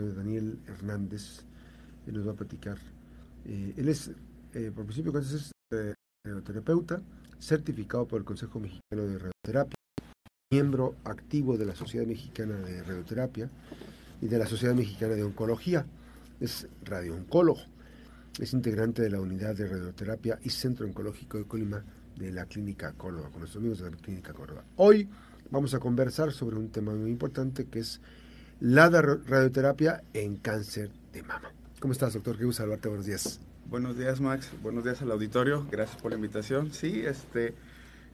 Daniel Hernández, él nos va a platicar. Eh, él es, eh, por principio, es eh, radioterapeuta, certificado por el Consejo Mexicano de Radioterapia, miembro activo de la Sociedad Mexicana de Radioterapia y de la Sociedad Mexicana de Oncología. Es radiooncólogo. Es integrante de la unidad de radioterapia y centro oncológico de Colima de la Clínica Córdoba, con nuestros amigos de la Clínica Córdoba. Hoy vamos a conversar sobre un tema muy importante que es la radioterapia en cáncer de mama. ¿Cómo estás, doctor? Qué gusto saludarte. Buenos días. Buenos días, Max. Buenos días al auditorio. Gracias por la invitación. Sí, este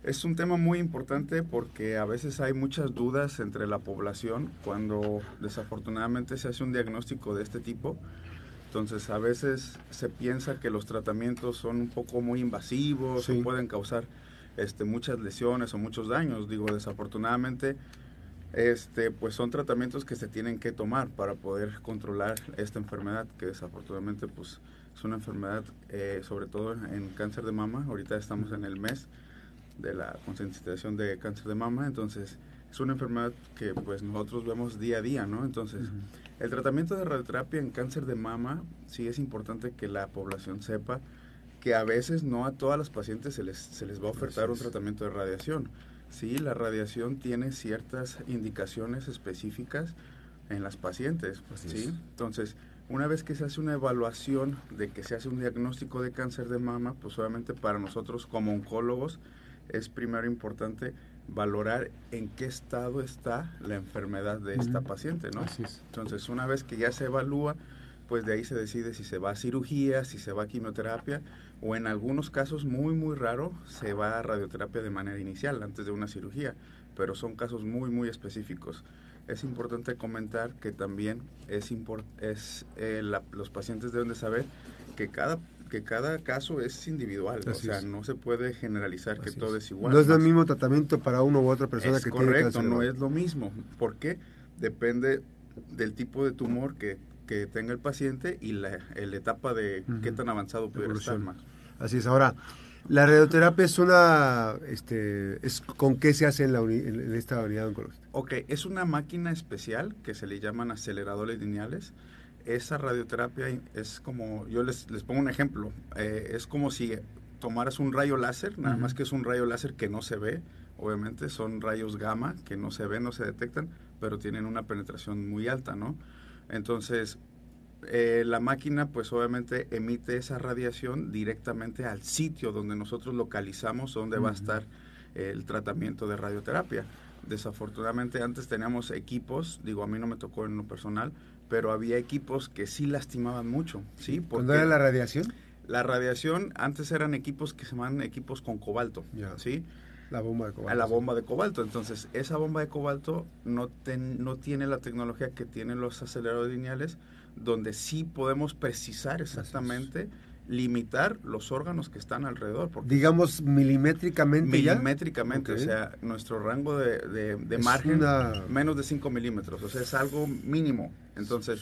es un tema muy importante porque a veces hay muchas dudas entre la población cuando desafortunadamente se hace un diagnóstico de este tipo. Entonces, a veces se piensa que los tratamientos son un poco muy invasivos o pueden causar este, muchas lesiones o muchos daños. Digo, desafortunadamente este, pues son tratamientos que se tienen que tomar para poder controlar esta enfermedad, que desafortunadamente pues es una enfermedad, eh, sobre todo en cáncer de mama. Ahorita estamos en el mes de la concientización de cáncer de mama, entonces es una enfermedad que pues nosotros vemos día a día, ¿no? Entonces, el tratamiento de radioterapia en cáncer de mama, sí es importante que la población sepa que a veces no a todas las pacientes se les, se les va a ofertar un tratamiento de radiación. Sí, la radiación tiene ciertas indicaciones específicas en las pacientes. ¿sí? Entonces, una vez que se hace una evaluación de que se hace un diagnóstico de cáncer de mama, pues obviamente para nosotros como oncólogos es primero importante valorar en qué estado está la enfermedad de esta paciente, ¿no? Entonces, una vez que ya se evalúa, pues de ahí se decide si se va a cirugía, si se va a quimioterapia o en algunos casos muy muy raro se va a radioterapia de manera inicial antes de una cirugía, pero son casos muy muy específicos. Es importante comentar que también es, es eh, los pacientes deben de saber que cada que cada caso es individual, o sea, no se puede generalizar que todo es igual. No es el mismo tratamiento para uno u otra persona que correcto, tiene no es lo mismo. ¿Por qué? Depende del tipo de tumor que que tenga el paciente y la, etapa de qué tan avanzado puede estar más. Así es. Ahora, la radioterapia es una, este, es con qué se hace en, la en esta unidad oncológica. Ok, es una máquina especial que se le llaman aceleradores lineales. Esa radioterapia es como, yo les, les pongo un ejemplo, eh, es como si tomaras un rayo láser, nada más que es un rayo láser que no se ve, obviamente son rayos gamma que no se ven, no se detectan, pero tienen una penetración muy alta, ¿no? Entonces, eh, la máquina pues obviamente emite esa radiación directamente al sitio donde nosotros localizamos donde va a estar el tratamiento de radioterapia. Desafortunadamente antes teníamos equipos, digo a mí no me tocó en lo personal, pero había equipos que sí lastimaban mucho, ¿sí? ¿Cuándo era la radiación? La radiación antes eran equipos que se llaman equipos con cobalto, ¿sí? La bomba de cobalto. A la bomba de cobalto. Entonces, esa bomba de cobalto no, no tiene la tecnología que tienen los aceleradores lineales, donde sí podemos precisar exactamente, limitar los órganos que están alrededor. Digamos milimétricamente. Milimétricamente, o sea, nuestro rango de, de, margen menos de 5 milímetros, o sea, es algo mínimo. Entonces,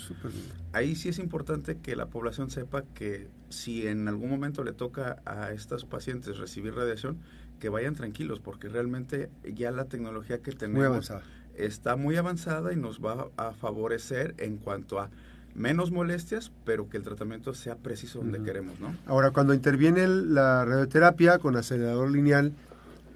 ahí sí es importante que la población sepa que si en algún momento le toca a estos pacientes recibir radiación, que vayan tranquilos, porque realmente ya la tecnología que tenemos está muy avanzada y nos va a favorecer en cuanto a menos molestias, pero que el tratamiento sea preciso donde queremos, ¿no? Ahora, cuando interviene la radioterapia con acelerador lineal,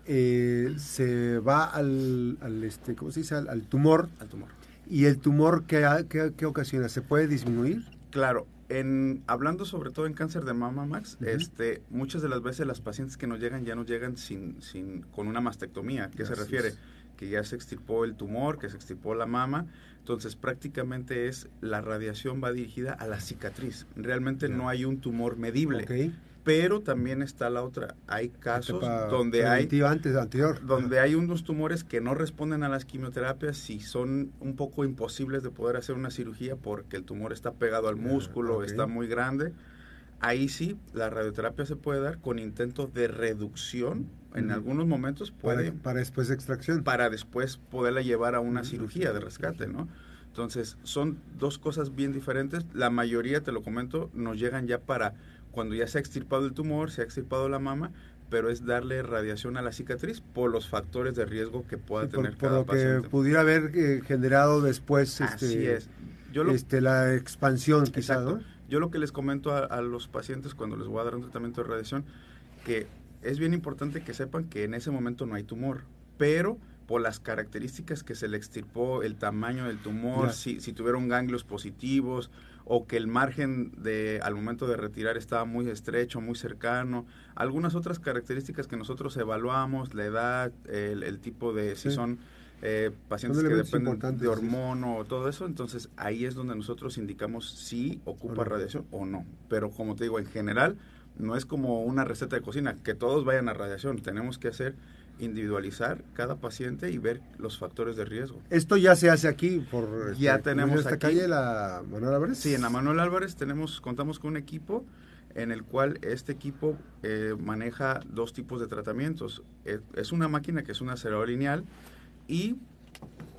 eh, se va al, este, ¿cómo se dice? Al, tumor. Al tumor. ¿Y el tumor qué, qué, qué ocasiona? ¿Se puede disminuir? Claro, en, hablando sobre todo en cáncer de mama, Max, este, muchas de las veces las pacientes que nos llegan ya nos llegan sin, sin, con una mastectomía. ¿Qué se refiere? Que ya se extirpó el tumor, que se extirpó la mama. Entonces prácticamente es la radiación va dirigida a la cicatriz. Realmente no hay un tumor medible pero también está la otra. Hay casos donde hay antes, anterior. donde hay unos tumores que no responden a las quimioterapias y son un poco imposibles de poder hacer una cirugía porque el tumor está pegado al músculo, está muy grande. Ahí sí, la radioterapia se puede dar con intento de reducción. En algunos momentos puede... Para, después de extracción. Para después poderla llevar a una cirugía de rescate, ¿no? Entonces, son dos cosas bien diferentes. La mayoría, te lo comento, nos llegan ya para cuando ya se ha extirpado el tumor, se ha extirpado la mama, pero es darle radiación a la cicatriz por los factores de riesgo que pueda tener por, por lo que pudiera haber eh, generado después. Así este, es. yo este, la expansión quizá, ¿no? Yo lo que les comento a, los pacientes cuando les voy a dar un tratamiento de radiación, que es bien importante que sepan que en ese momento no hay tumor, pero por las características que se le extirpó, el tamaño del tumor, si, si, tuvieron ganglios positivos o que el margen de al momento de retirar estaba muy estrecho, muy cercano, algunas otras características que nosotros evaluamos, la edad, el, tipo de si son eh, pacientes que dependen de hormono o todo eso, entonces ahí es donde nosotros indicamos si ocupa radiación o no. Pero como te digo, en general no es como una receta de cocina, que todos vayan a radiación, tenemos que hacer individualizar cada paciente y ver los factores de riesgo. Esto ya se hace aquí por ya este, tenemos en esta calle la Manuel Álvarez. Sí, en la Manuel Álvarez tenemos contamos con un equipo en el cual este equipo eh, maneja dos tipos de tratamientos. Eh, es una máquina que es una acelerador lineal y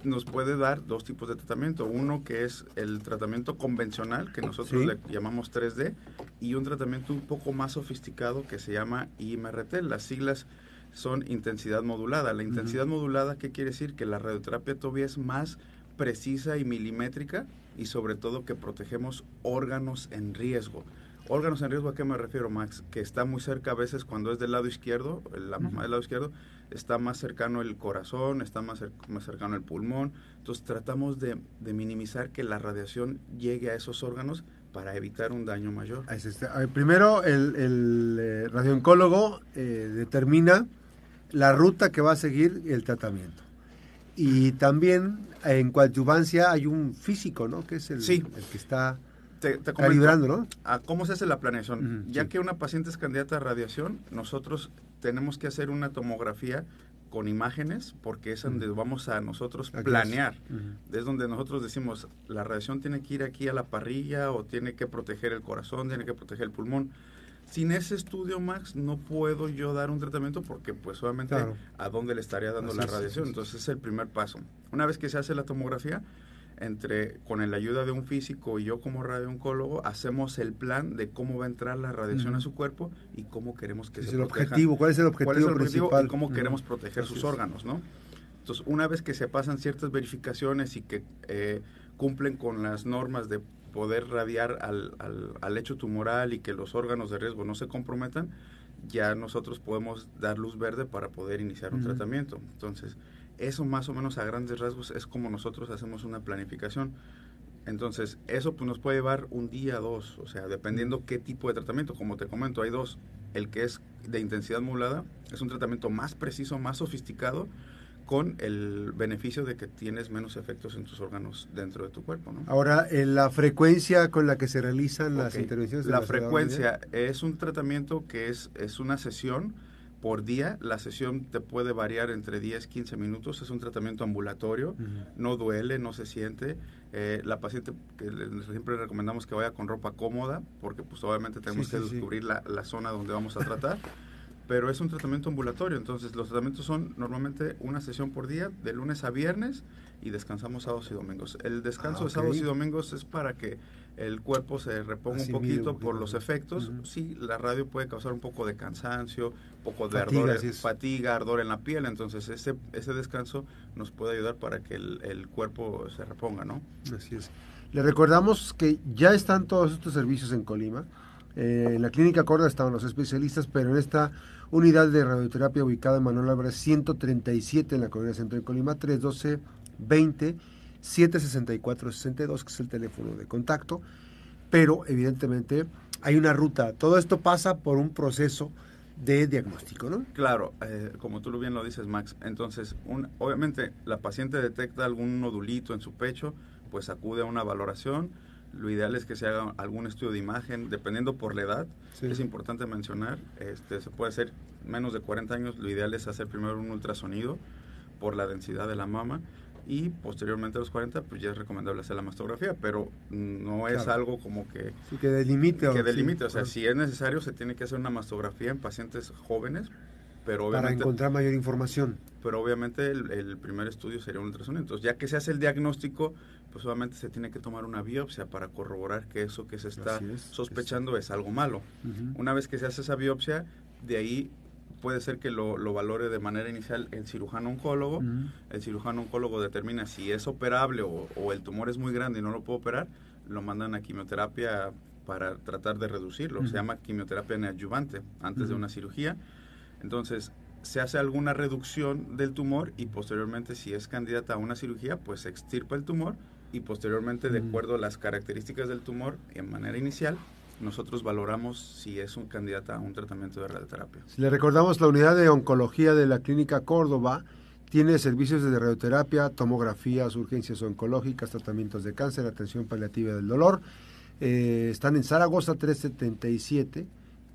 nos puede dar dos tipos de tratamiento. Uno que es el tratamiento convencional, que nosotros le llamamos 3D, y un tratamiento un poco más sofisticado que se llama IMRT. Las siglas son intensidad modulada. La intensidad modulada, ¿qué quiere decir? Que la radioterapia todavía es más precisa y milimétrica y sobre todo que protegemos órganos en riesgo. Órganos en riesgo, ¿a qué me refiero, Max? Que está muy cerca a veces cuando es del lado izquierdo, la mamá del lado izquierdo, está más cercano el corazón, está más, más cercano el pulmón. Entonces tratamos de, minimizar que la radiación llegue a esos órganos para evitar un daño mayor. Primero, el, el eh, radiooncólogo eh, determina la ruta que va a seguir el tratamiento. Y también en coadyuvancia hay un físico, ¿no? Que es el, el que está te, calibrando, ¿no? A cómo se hace la planeación. ya que una paciente es candidata a radiación, nosotros tenemos que hacer una tomografía con imágenes porque es donde vamos a nosotros planear. Es. donde nosotros decimos, la radiación tiene que ir aquí a la parrilla o tiene que proteger el corazón, tiene que proteger el pulmón. Sin ese estudio, Max, no puedo yo dar un tratamiento porque pues obviamente a dónde le estaría dando la radiación. Entonces es el primer paso. Una vez que se hace la tomografía, entre con la ayuda de un físico y yo como radiooncólogo hacemos el plan de cómo va a entrar la radiación a su cuerpo y cómo queremos que se el objetivo cuál es el objetivo, principal? y cómo queremos proteger sus órganos no entonces una vez que se pasan ciertas verificaciones y que eh, cumplen con las normas de poder radiar al, al, al hecho tumoral y que los órganos de riesgo no se comprometan ya nosotros podemos dar luz verde para poder iniciar un tratamiento entonces eso más o menos a grandes rasgos es como nosotros hacemos una planificación. Entonces, eso pues, nos puede llevar un día, dos, o sea, dependiendo qué tipo de tratamiento. Como te comento, hay dos. El que es de intensidad modulada es un tratamiento más preciso, más sofisticado, con el beneficio de que tienes menos efectos en tus órganos dentro de tu cuerpo. ¿no? Ahora, la frecuencia con la que se realizan las intervenciones. la, la frecuencia es un tratamiento que es, es una sesión por día. La sesión te puede variar entre 10, 15 minutos. Es un tratamiento ambulatorio, no duele, no se siente. Eh, la paciente, que siempre recomendamos que vaya con ropa cómoda, porque pues obviamente tenemos que descubrir la, la, zona donde vamos a tratar. pero es un tratamiento ambulatorio, entonces los tratamientos son normalmente una sesión por día, de lunes a viernes, y descansamos sábados y domingos. El descanso ah, de sábados y domingos es para que el cuerpo se reponga un poquito por los efectos. Sí, la radio puede causar un poco de cansancio, un poco de ardor, fatiga, ardor en la piel, entonces ese, ese descanso nos puede ayudar para que el, cuerpo se reponga, ¿no? Así es. Le recordamos que ya están todos estos servicios en Colima. Eh, en la clínica Corda estaban los especialistas, pero en esta unidad de radioterapia ubicada en Manuel Álvarez 137 en la colonia Centro de Colima, 312 20 764 62, que es el teléfono de contacto, pero evidentemente hay una ruta. Todo esto pasa por un proceso de diagnóstico, ¿no? Claro, eh, como tú bien lo dices, Max. Entonces, un, obviamente, la paciente detecta algún nodulito en su pecho, pues acude a una valoración. Lo ideal es que se haga algún estudio de imagen, dependiendo por la edad. Es importante mencionar, este, se puede hacer menos de 40 años, lo ideal es hacer primero un ultrasonido por la densidad de la mama y posteriormente a los 40 pues ya es recomendable hacer la mastografía, pero no es algo como que... que delimite. Que delimite, o sea, si es necesario se tiene que hacer una mastografía en pacientes jóvenes, pero obviamente... Para encontrar mayor información. Pero obviamente el, primer estudio sería un ultrasonido. Entonces, ya que se hace el diagnóstico, pues obviamente se tiene que tomar una biopsia para corroborar que eso que se está sospechando es, algo malo. Una vez que se hace esa biopsia, de ahí puede ser que lo, valore de manera inicial el cirujano oncólogo. El cirujano oncólogo determina si es operable o, el tumor es muy grande y no lo puede operar, lo mandan a quimioterapia para tratar de reducirlo. Se llama quimioterapia neoadyuvante antes de una cirugía. Entonces, se hace alguna reducción del tumor y posteriormente, si es candidata a una cirugía, pues se extirpa el tumor y posteriormente, de acuerdo a las características del tumor, en manera inicial, nosotros valoramos si es un candidato a un tratamiento de radioterapia. Si le recordamos, la unidad de oncología de la Clínica Córdoba tiene servicios de radioterapia, tomografías, urgencias oncológicas, tratamientos de cáncer, atención paliativa del dolor. Eh, están en Zaragoza 377,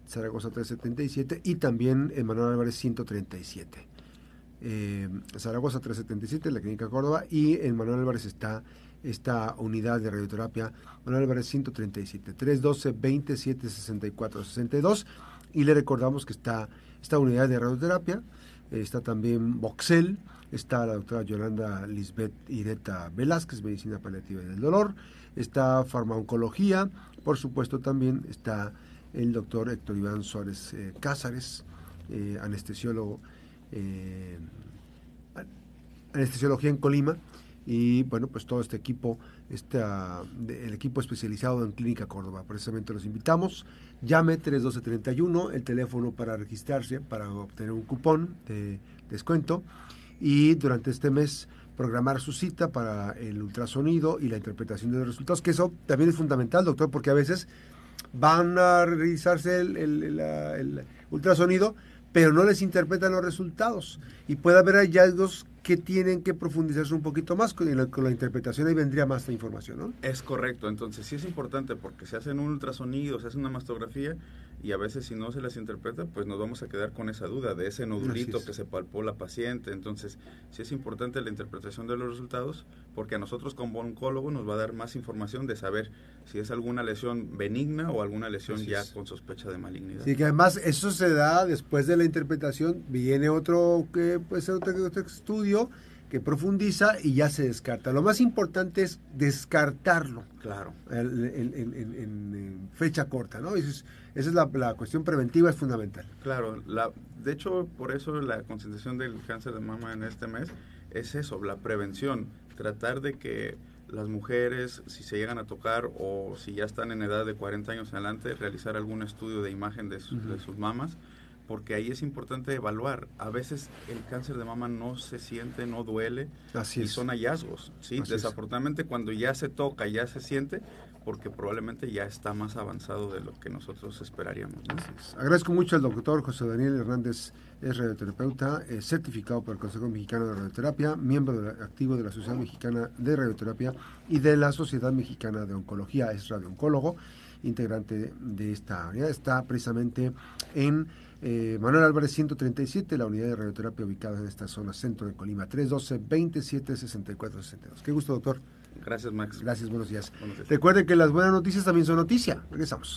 Zaragoza 377 y también en Manuel Álvarez 137. Eh, Zaragoza 377, la Clínica Córdoba, y en Manuel Álvarez está esta unidad de radioterapia, Manuel Álvarez 137, 312 27 64 62 y le recordamos que está esta unidad de radioterapia, está también Voxel, está la doctora Yolanda Lisbeth Ireta Velázquez, Medicina Paliativa y del Dolor, está Farmaoncología, por supuesto también está el doctor Héctor Iván Suárez eh, Cázares, eh, anestesiólogo, eh, anestesiología en Colima, y bueno, pues todo este equipo, este, el equipo especializado en Clínica Córdoba. Precisamente los invitamos. Llame 31231, el teléfono para registrarse, para obtener un cupón de descuento. Y durante este mes programar su cita para el ultrasonido y la interpretación de los resultados, que eso también es fundamental, doctor, porque a veces van a realizarse el, el ultrasonido, pero no les interpretan los resultados. Y puede haber hallazgos que tienen que profundizarse un poquito más con la, con la interpretación, ahí vendría más la información, ¿no? Es correcto, entonces sí es importante porque se hacen un ultrasonido, se hace una mastografía y a veces si no se las interpreta, pues nos vamos a quedar con esa duda de ese nodulito que se palpó la paciente, entonces sí es importante la interpretación de los resultados porque a nosotros como oncólogo nos va a dar más información de saber si es alguna lesión benigna o alguna lesión ya con sospecha de malignidad. Sí, que además eso se da después de la interpretación, viene otro que pues otro, otro estudio que profundiza y ya se descarta. Lo más importante es descartarlo. Claro. En, fecha corta, ¿no? Esa es, la, cuestión preventiva, es fundamental. Claro. La, de hecho, por eso la concentración del cáncer de mama en este mes es eso, la prevención. Tratar de que las mujeres, si se llegan a tocar o si ya están en edad de 40 años adelante, realizar algún estudio de imagen de, de sus mamas porque ahí es importante evaluar. A veces el cáncer de mama no se siente, no duele y son hallazgos. ¿sí? Desafortunadamente cuando ya se toca, ya se siente, porque probablemente ya está más avanzado de lo que nosotros esperaríamos. Agradezco mucho al doctor José Daniel Hernández, es radioterapeuta, certificado por el Consejo Mexicano de Radioterapia, miembro activo de la Sociedad Mexicana de Radioterapia y de la Sociedad Mexicana de Oncología, es radiooncólogo, integrante de esta unidad. Está precisamente en eh, Manuel Álvarez 137, la unidad de radioterapia ubicada en esta zona centro de Colima, 312-27-64-62. Qué gusto, doctor. Gracias, Max. Gracias, buenos días. Recuerden que las buenas noticias también son noticia. Regresamos.